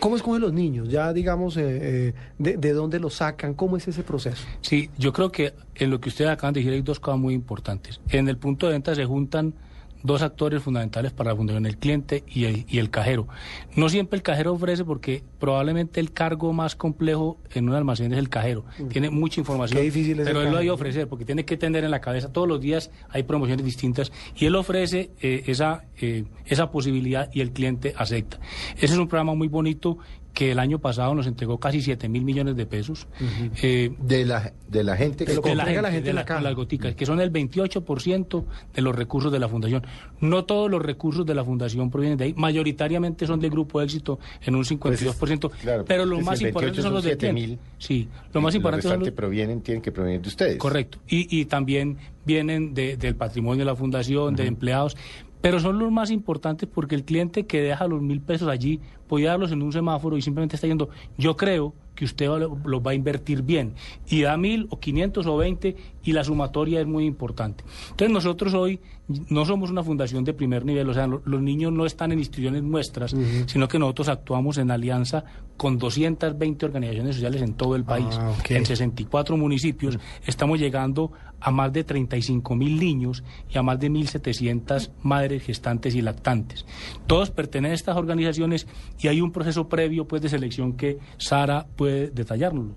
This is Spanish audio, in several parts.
¿Cómo escogen los niños? Ya digamos, eh, eh, de, de, dónde los sacan? ¿Cómo es ese proceso? Sí, yo creo que en lo que ustedes acaban de decir hay dos cosas muy importantes. En el punto de venta se juntan dos actores fundamentales para la fundación, el cliente y el, y el cajero. No siempre el cajero ofrece porque probablemente el cargo más complejo en un almacén es el cajero. Mm. Tiene mucha información, Qué difícil es pero él lo cajero. hay que ofrecer porque tiene que tener en la cabeza todos los días hay promociones distintas y él ofrece eh, esa, eh, esa posibilidad y el cliente acepta. Ese es un programa muy bonito que el año pasado nos entregó casi 7 mil millones de pesos. Uh -huh. eh, de, la, de la gente que lo de la gente, la gente de la, la, las goticas, que son el 28% de los recursos de la fundación. No todos los recursos de la fundación provienen de ahí, mayoritariamente son del grupo éxito en un 52%, pues, claro, pero los más importantes son los de mil. Sí, lo más importante son los provienen tienen que provenir de ustedes. Correcto. Y, y también vienen de, del patrimonio de la fundación, uh -huh. de empleados, pero son los más importantes porque el cliente que deja los mil pesos allí puede darlos en un semáforo y simplemente está yendo, yo creo que usted los va a invertir bien y da mil o quinientos o veinte y la sumatoria es muy importante. Entonces nosotros hoy no somos una fundación de primer nivel, o sea, lo, los niños no están en instituciones nuestras, uh -huh. sino que nosotros actuamos en alianza con 220 organizaciones sociales en todo el país, ah, okay. en 64 municipios, -huh. estamos llegando a más de 35 mil niños y a más de 1.700 madres gestantes y lactantes. Todos pertenecen a estas organizaciones y hay un proceso previo pues de selección que Sara puede detallárnoslo.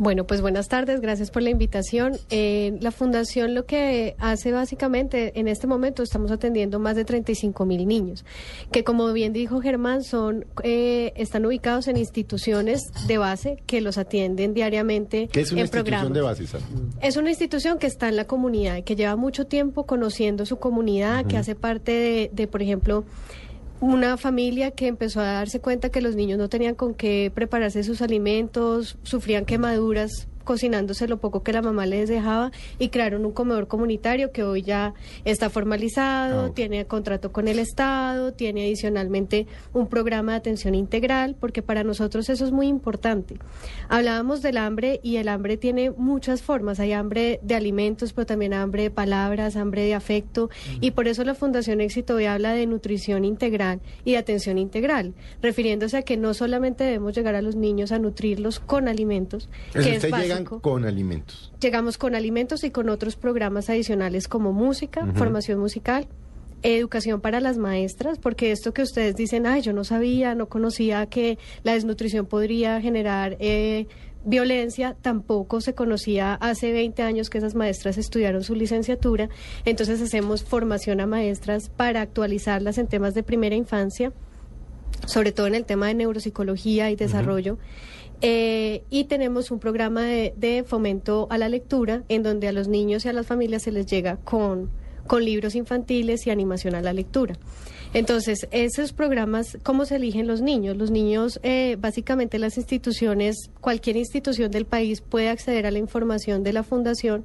Bueno, pues buenas tardes, gracias por la invitación. Eh, la fundación lo que hace básicamente, en este momento estamos atendiendo más de 35 mil niños, que como bien dijo Germán, son eh, están ubicados en instituciones de base que los atienden diariamente ¿Qué es una en institución programas. de base? Sara? Es una institución que está en la comunidad, que lleva mucho tiempo conociendo su comunidad, uh -huh. que hace parte de, de por ejemplo, una familia que empezó a darse cuenta que los niños no tenían con qué prepararse sus alimentos, sufrían quemaduras cocinándose lo poco que la mamá les dejaba y crearon un comedor comunitario que hoy ya está formalizado, oh. tiene contrato con el Estado, tiene adicionalmente un programa de atención integral, porque para nosotros eso es muy importante. Hablábamos del hambre y el hambre tiene muchas formas, hay hambre de alimentos, pero también hambre de palabras, hambre de afecto, uh -huh. y por eso la Fundación Éxito hoy habla de nutrición integral y de atención integral, refiriéndose a que no solamente debemos llegar a los niños a nutrirlos con alimentos, que es básico, con alimentos. Llegamos con alimentos y con otros programas adicionales como música, uh -huh. formación musical, educación para las maestras, porque esto que ustedes dicen, ay, yo no sabía, no conocía que la desnutrición podría generar eh, violencia, tampoco se conocía hace 20 años que esas maestras estudiaron su licenciatura, entonces hacemos formación a maestras para actualizarlas en temas de primera infancia, sobre todo en el tema de neuropsicología y desarrollo. Uh -huh. Eh, y tenemos un programa de, de, fomento a la lectura en donde a los niños y a las familias se les llega con, con libros infantiles y animación a la lectura. Entonces, esos programas, ¿cómo se eligen los niños? Los niños, eh, básicamente las instituciones, cualquier institución del país puede acceder a la información de la fundación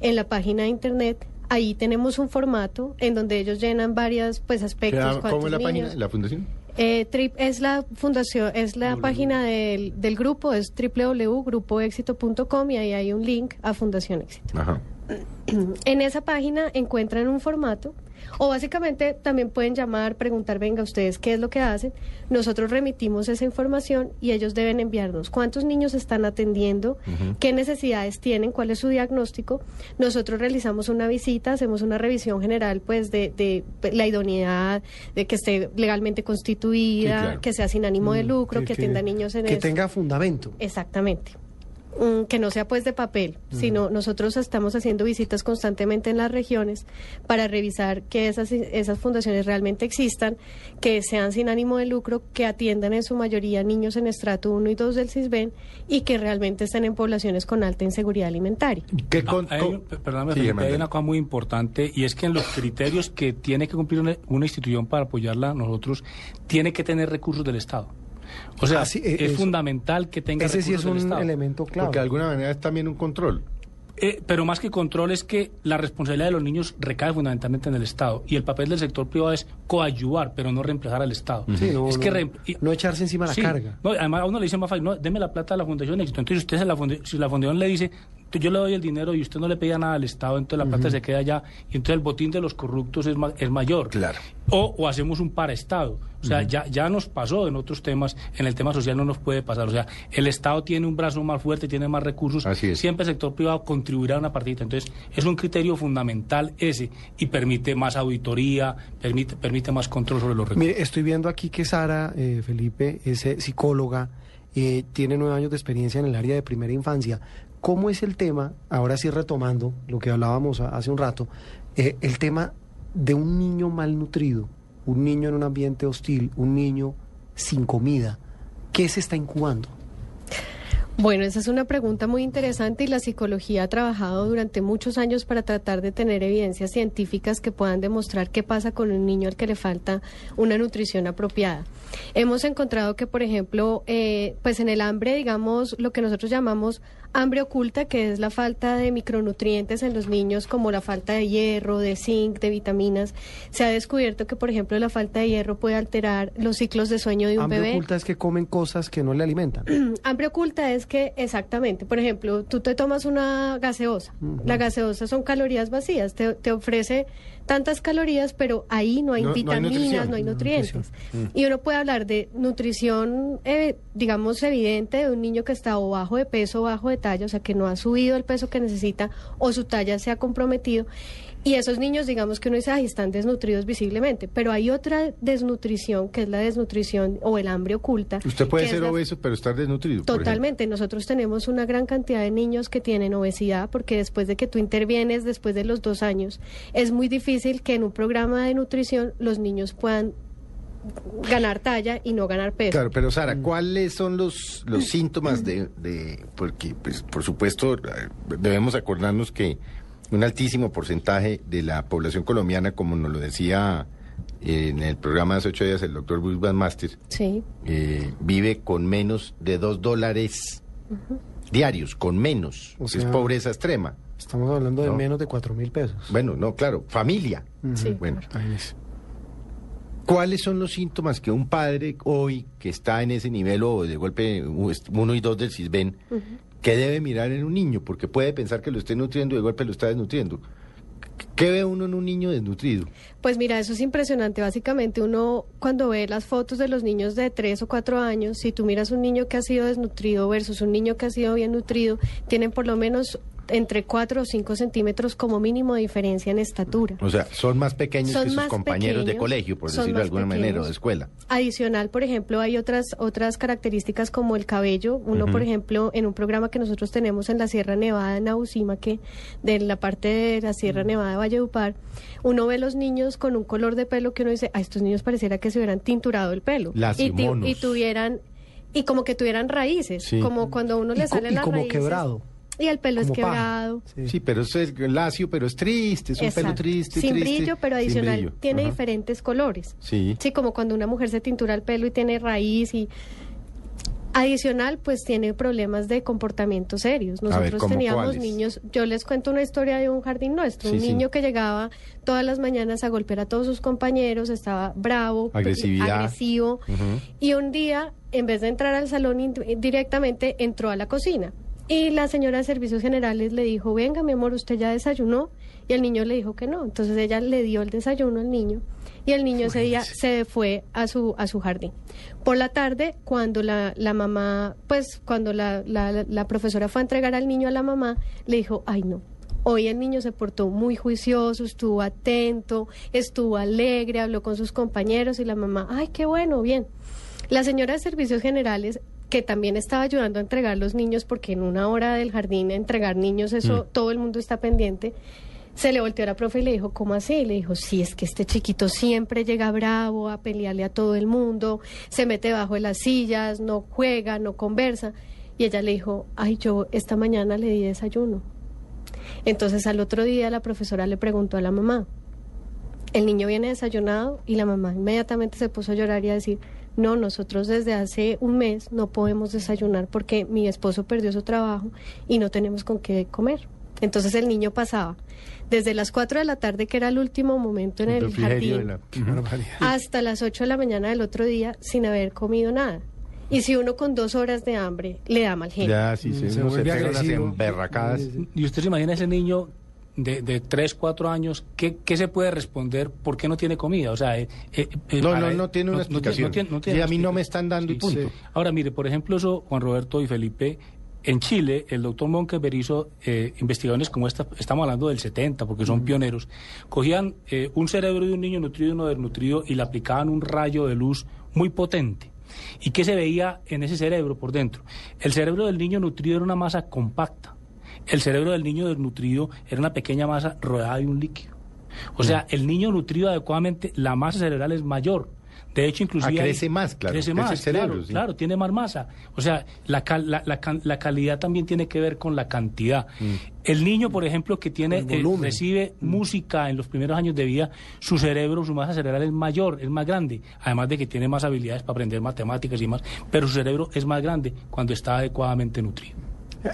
en la página de internet. Ahí tenemos un formato en donde ellos llenan varios pues, aspectos. ¿Cómo es la niños? página, la fundación? Eh, trip, es la fundación, es la página del, del, grupo, es www.grupoexito.com y ahí hay un link a Fundación Éxito. Ajá. En esa página encuentran un formato o básicamente también pueden llamar, preguntar, venga, ustedes qué es lo que hacen. Nosotros remitimos esa información y ellos deben enviarnos cuántos niños están atendiendo, uh -huh. qué necesidades tienen, cuál es su diagnóstico. Nosotros realizamos una visita, hacemos una revisión general pues de, de la idoneidad, de que esté legalmente constituida, sí, claro. que sea sin ánimo de lucro, que, que atienda niños en Que eso. tenga fundamento. Exactamente. Mm, que no sea pues de papel, uh -huh. sino nosotros estamos haciendo visitas constantemente en las regiones para revisar que esas, esas fundaciones realmente existan, que sean sin ánimo de lucro, que atiendan en su mayoría niños en estrato 1 y 2 del CISBEN y que realmente estén en poblaciones con alta inseguridad alimentaria. ¿Qué con, ah, hay, perdóname, sí, hay una cosa muy importante y es que en los criterios que tiene que cumplir una, una institución para apoyarla nosotros, tiene que tener recursos del Estado. O sea, Ah, sí, eh, es eso- fundamental que tenga Ese sí es un Estado. elemento clave. Porque de alguna manera es también un control. Eh, pero más que control es que la responsabilidad de los niños recae fundamentalmente en el Estado y el papel del sector privado es coadyuvar, pero no reemplazar al Estado. Sí, no, es no, que y- no echarse encima la Sí, carga. no, además a uno le dice más fácil, no, deme la plata a la Fundación Éxito. Entonces usted se la funde- si la Fundación le dice, "Tú- yo le doy el dinero y usted no le pedía nada al Estado, entonces la plata se queda allá y entonces el botín de los corruptos es, ma- es mayor. Claro. O, o hacemos un paraestado. O sea, ya, ya nos pasó en otros temas, en el tema social no nos puede pasar. O sea, el Estado tiene un brazo más fuerte, tiene más recursos. Así es. Siempre el sector privado contribuirá una partida. Entonces, es un criterio fundamental ese y permite más auditoría, permite, permite más control sobre los recursos. Mire, estoy viendo aquí que Sara eh, Felipe es eh, psicóloga, eh, tiene nueve años de experiencia en el área de primera infancia. ¿Cómo es el tema, ahora sí retomando lo que hablábamos hace un rato, eh, el tema de un niño malnutrido, un niño en un ambiente hostil, un niño sin comida? ¿Qué se está incubando? Bueno, esa es una pregunta muy interesante y la psicología ha trabajado durante muchos años para tratar de tener evidencias científicas que puedan demostrar qué pasa con un niño al que le falta una nutrición apropiada. Hemos encontrado que, por ejemplo, eh, pues en el hambre, digamos, lo que nosotros llamamos hambre oculta, que es la falta de micronutrientes en los niños, como la falta de hierro, de zinc, de vitaminas, se ha descubierto que, por ejemplo, la falta de hierro puede alterar los ciclos de sueño de un Hambre bebé. oculta es que comen cosas que no le alimentan. Hambre oculta es que, exactamente, por ejemplo, tú te tomas una gaseosa. La gaseosa son calorías vacías, te, te ofrece tantas calorías, pero ahí no hay No- no vitaminas, no hay No hay nutrientes. Y uno puede hablar de nutrición, eh, digamos, evidente de un niño que está o bajo de peso o bajo de talla, o sea, que no ha subido el peso que necesita o su talla se ha comprometido. Y esos niños, digamos que uno dice, ay, están desnutridos visiblemente, pero hay otra desnutrición, que es la desnutrición o el hambre oculta. Usted puede ser la- obeso, pero estar desnutrido. Totalmente. Nosotros tenemos una gran cantidad de niños que tienen obesidad porque después de que tú intervienes, después de los dos años, es muy difícil que en un programa de nutrición los niños puedan ganar talla y no ganar peso. Claro, pero Sara, ¿cuáles son los, los síntomas de, de- porque pues por supuesto eh, debemos acordarnos que un altísimo porcentaje de la población colombiana, como nos lo decía eh, en el programa de hace ocho días el doctor Bruce Van Master, Sí. eh, vive con menos de dos dólares diarios, con menos. O es pobreza extrema. Estamos hablando de No. menos de cuatro mil pesos. Bueno, no, claro, familia. Sí, Bueno, Ahí es. ¿Cuáles son los síntomas que un padre hoy que está en ese nivel o de golpe uno y dos del CISBEN, que debe mirar en un niño? Porque puede pensar que lo esté nutriendo y de golpe lo está desnutriendo. ¿Qué ve uno en un niño desnutrido? Pues mira, eso es impresionante. Básicamente uno cuando ve las fotos de los niños de 3 o 4 años, si tú miras un niño que ha sido desnutrido versus un niño que ha sido bien nutrido, tienen por lo menos entre 4 o 5 centímetros como mínimo de diferencia en estatura. O sea, son más pequeños Son que sus compañeros de colegio, por decirlo de alguna manera, o de escuela. Adicional, por ejemplo, hay otras otras características como el cabello. Uno, por ejemplo, en un programa que nosotros tenemos en la Sierra Nevada en Nausima, que de la parte de la Sierra Nevada de Valledupar, uno ve los niños con un color de pelo que uno dice, a estos niños pareciera que se hubieran tinturado el pelo y, y tuvieran y como que tuvieran raíces, Sí. como cuando a uno le salen y las como raíces. quebrado. Y el pelo es quebrado. Sí. Sí, pero es lacio, pero es triste, es un pelo triste, Sin triste. brillo, pero adicional brillo. tiene Ajá. diferentes colores. Sí. Sí, como cuando una mujer se tintura el pelo y tiene raíz y adicional, pues tiene problemas de comportamiento serios. Ver, Nosotros ¿cómo teníamos cuáles? niños, yo les cuento una historia de un jardín nuestro, Sí, un sí. niño que llegaba todas las mañanas a golpear a todos sus compañeros, estaba bravo, Agresividad. agresivo, y un día, en vez de entrar al salón directamente, entró a la cocina. Y la señora de servicios generales le dijo, venga mi amor, usted ya desayunó. Y el niño le dijo que no. Entonces ella le dio el desayuno al niño y el niño ese día se fue a su, a su jardín. Por la tarde, cuando la, la mamá, pues cuando la, la, la profesora fue a entregar al niño a la mamá, le dijo, ay no, Hoy el niño se portó muy juicioso, estuvo atento, estuvo alegre, habló con sus compañeros y la mamá, ay, qué bueno, bien. La señora de servicios generales, que también estaba ayudando a entregar los niños, porque en una hora del jardín entregar niños, eso todo el mundo está pendiente, se le volteó a la profe y le dijo, ¿cómo así? Y le dijo, sí, es que este chiquito siempre llega bravo a pelearle a todo el mundo, se mete bajo de las sillas, no juega, no conversa. Y ella le dijo, ay, yo esta mañana le di desayuno. Entonces al otro día la profesora le preguntó a la mamá, el niño viene desayunado y la mamá inmediatamente se puso a llorar y a decir, no, nosotros desde hace un mes no podemos desayunar porque mi esposo perdió su trabajo y no tenemos con qué comer. Entonces el niño pasaba desde las 4 de la tarde, que era el último momento en El jardín, la- hasta las 8 de la mañana del otro día sin haber comido nada. Y si uno con dos horas de hambre le da mal genio. Ya, sí, se, Se uno se pega unas agresivo. emberracadas. Sí, sí. Y usted se imagina ese niño de, de 3, 4 años, ¿qué, qué se puede responder? ¿Por qué no tiene comida? O sea, eh, eh, eh, No, no, no tiene una no explicación. no tiene- no tiene Sí, a mí no me están dando y Sí, punto. sí. Ahora, mire, por ejemplo, eso, Juan Roberto y Felipe, en Chile, el doctor Monkever hizo eh, investigaciones como esta, estamos hablando del 70, porque son pioneros. Cogían eh, un cerebro de un niño nutrido y uno desnutrido y le aplicaban un rayo de luz muy potente. ¿Y qué se veía en ese cerebro por dentro? El cerebro del niño nutrido era una masa compacta. El cerebro del niño desnutrido era una pequeña masa rodeada de un líquido. O sea, el niño nutrido adecuadamente, la masa cerebral es mayor. De hecho, inclusive... Ah, crece más, claro, Crece crece más, el cerebro, claro, sí. claro, tiene más masa. O sea, la, cal- la, la calidad también tiene que ver con la cantidad. Mm. El niño, por ejemplo, que tiene eh, recibe música en los primeros años de vida, su cerebro, su masa cerebral es mayor, es más grande, además de que tiene más habilidades para aprender matemáticas y más, pero su cerebro es más grande cuando está adecuadamente nutrido.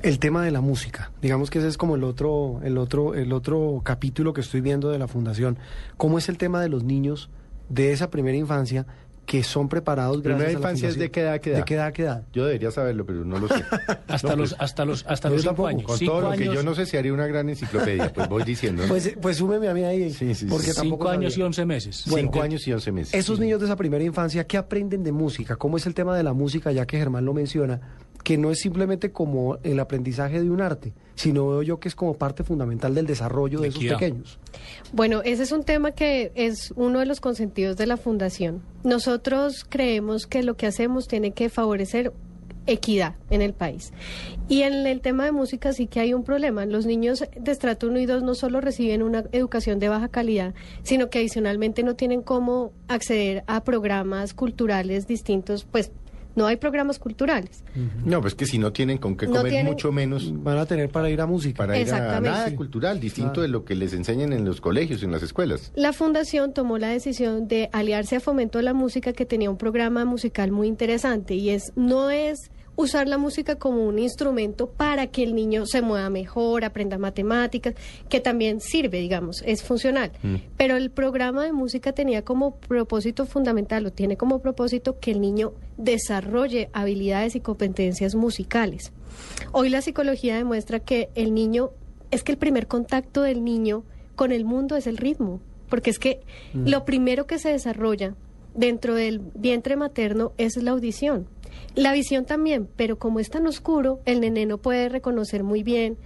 El tema de la música, digamos que ese es como el otro, el otro, el otro capítulo que estoy viendo de la fundación. ¿Cómo es el tema de los niños de esa primera infancia que son preparados Primera gracias a la infancia es de qué edad, qué edad. ¿De qué edad, qué edad? Yo debería saberlo, pero no lo sé. Hasta No, los, pues, hasta los, hasta los cinco tampoco. años. Con Cinco todo lo que yo no sé si haría una gran enciclopedia, pues voy diciendo. ¿no? Pues, pues súmeme a mí ahí, Sí, sí, sí. porque Cinco años y once meses. Cinco años y once meses. Esos niños de esa primera infancia, ¿qué aprenden de música? ¿Cómo es el tema de la música, ya que Germán lo menciona? Que no es simplemente como el aprendizaje de un arte, sino veo yo que es como parte fundamental del desarrollo de, De esos pequeños. Bueno, ese es un tema que es uno de los consentidos de la fundación. Nosotros creemos que lo que hacemos tiene que favorecer equidad en el país. Y en el tema de música sí que hay un problema. Los niños de estrato 1 y 2 no solo reciben una educación de baja calidad, sino que adicionalmente no tienen cómo acceder a programas culturales distintos, pues no hay programas culturales. No, pues que si no tienen con qué No comer, tienen- mucho menos Van a tener para ir a música. para ir a nada cultural, distinto Claro. de lo que les enseñan en los colegios, en las escuelas. La fundación tomó la decisión de aliarse a Fomento de la Música que tenía un programa musical muy interesante y es no es usar la música como un instrumento para que el niño se mueva mejor, aprenda matemáticas, que también sirve, digamos, es funcional. Pero el programa de música tenía como propósito fundamental o tiene como propósito que el niño desarrolle habilidades y competencias musicales. Hoy la psicología demuestra que el niño es que el primer contacto del niño con el mundo es el ritmo, porque es que lo primero que se desarrolla dentro del vientre materno es la audición. La visión también, pero como es tan oscuro, el nene no puede reconocer muy bien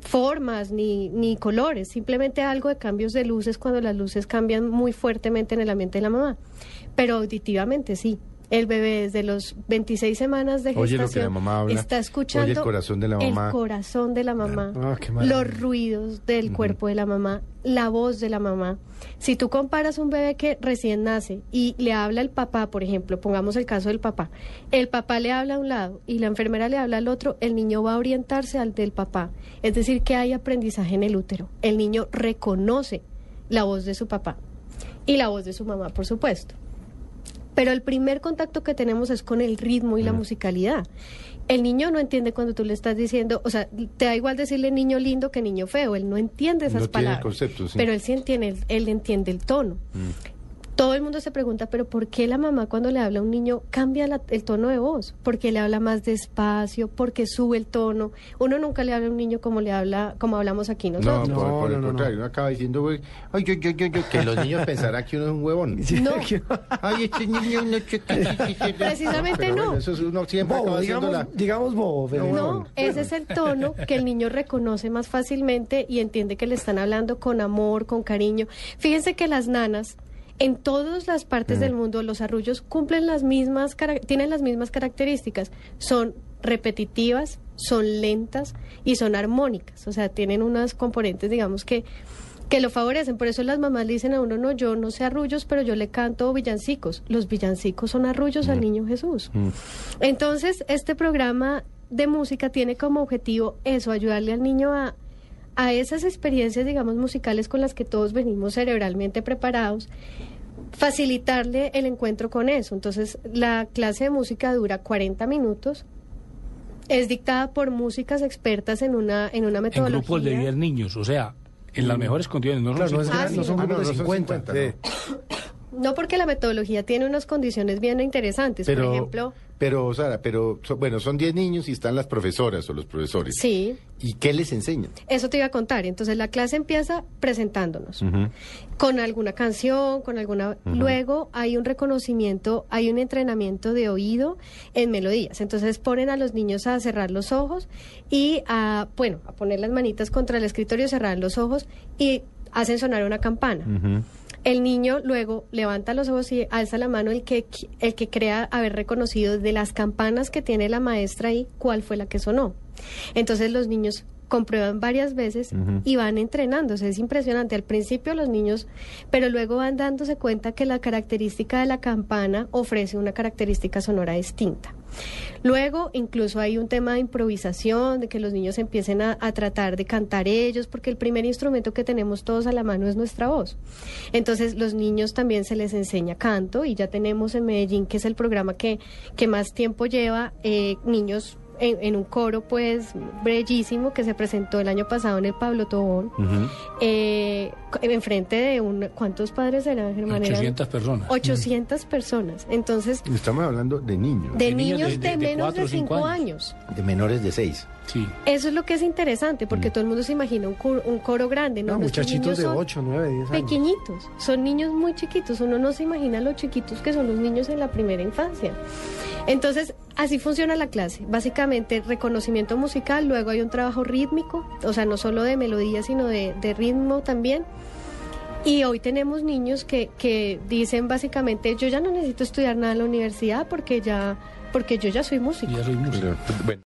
formas ni, ni colores, simplemente algo de cambios de luces cuando las luces cambian muy fuertemente en el ambiente de la mamá. Pero auditivamente sí. El bebé desde los 26 semanas de Oye gestación lo que la mamá habla, está escuchando oye el corazón de la mamá. el corazón de la mamá, Ah, qué los ruidos del cuerpo de la mamá, la voz de la mamá. Si tú comparas un bebé que recién nace y le habla el papá, por ejemplo, pongamos el caso del papá, el papá le habla a un lado y la enfermera le habla al otro, el niño va a orientarse al del papá. Es decir, que hay aprendizaje en el útero. El niño reconoce la voz de su papá y la voz de su mamá, por supuesto. Pero el primer contacto que tenemos es con el ritmo y la musicalidad. El niño no entiende cuando tú le estás diciendo, o sea, te da igual decirle niño lindo que niño feo, él no entiende esas No tiene el palabras. concepto, sí. Pero él sí entiende, él entiende el tono. Todo el mundo se pregunta, pero ¿por qué la mamá cuando le habla a un niño cambia la- el tono de voz? Porque le habla más despacio, porque sube el tono. Uno nunca le habla a un niño como le habla, como hablamos aquí No, nosotros. por, No, por el no, no, contrario, uno acaba diciendo, güey, ay, yo, yo, yo, yo, que los niños pensarán que uno es un huevón. No. Ay, este niño no chiquitito. Precisamente Pero no. bueno, eso es uno siempre Bobo, digamos, la... digamos bobo. No, ese es el tono que el niño reconoce más fácilmente y entiende que le están hablando con amor, con cariño. Fíjense que las nanas en todas las partes del mundo los arrullos cumplen las mismas tienen las mismas características. Son repetitivas, son lentas y son armónicas, o sea, tienen unas componentes, digamos que que lo favorecen. Por eso las mamás le dicen a uno, no, yo no sé arrullos, pero yo le canto villancicos. Los villancicos son arrullos al niño Jesús. Entonces, este programa de música tiene como objetivo eso, ayudarle al niño a, a esas experiencias, digamos, musicales con las que todos venimos cerebralmente preparados, facilitarle el encuentro con eso. Entonces, la clase de música dura 40 minutos. Es dictada por músicas expertas en una, en una En metodología. grupos de 10 niños, o sea, en las mejores condiciones. No son Claro, no, es Ah, gran- no sí. son Ah, no, grupos de son 50. 50, no. No porque la metodología tiene unas condiciones bien interesantes. Pero, por ejemplo, pero Sara, pero, so- bueno, son 10 niños y están las profesoras o los profesores. sí, ¿Y qué les enseñan? eso te iba a contar. Entonces, la clase empieza presentándonos. Con alguna canción, con alguna... Luego hay un reconocimiento, hay un entrenamiento de oído en melodías. Entonces ponen a los niños a cerrar los ojos y a, bueno, a poner las manitas contra el escritorio, cerrar los ojos y hacen sonar una campana. Ujú. El niño luego levanta los ojos y alza la mano el que, el que crea haber reconocido de las campanas que tiene la maestra ahí cuál fue la que sonó. Entonces los niños comprueban varias veces y van entrenándose. Es impresionante. Al principio los niños, pero luego van dándose cuenta que la característica de la campana ofrece una característica sonora distinta. Luego, incluso hay un tema de improvisación, de que los niños empiecen a, tratar de cantar ellos, porque el primer instrumento que tenemos todos a la mano es nuestra voz. Entonces, los niños también se les enseña canto y ya tenemos en Medellín, que es el programa que, que más tiempo lleva, eh, niños en, en un coro, pues, bellísimo, que se presentó el año pasado en el Pablo Tobón, Ujú. eh, co- enfrente de un... ¿Cuántos padres eran, Germán? Eran 800 personas. 800 personas. Entonces, Estamos hablando de niños, de De niños de- de, de- de menos cuatro de o cinco 5 años. años. de menores de 6. Sí. Eso es lo que es interesante, Mm. porque todo el mundo se imagina un, coro, un coro grande. No, muchachitos niños de son 8, 9, 10 años. Pequeñitos, son niños muy chiquitos. Uno no se imagina lo chiquitos que son los niños en la primera infancia. Entonces, así funciona la clase. Básicamente, reconocimiento musical, luego hay un trabajo rítmico, o sea, no solo de melodía, sino de, de ritmo también. Y hoy tenemos niños que, que dicen básicamente, yo ya no necesito estudiar nada en la universidad porque ya, porque yo ya soy músico. Ya soy músico. Bueno.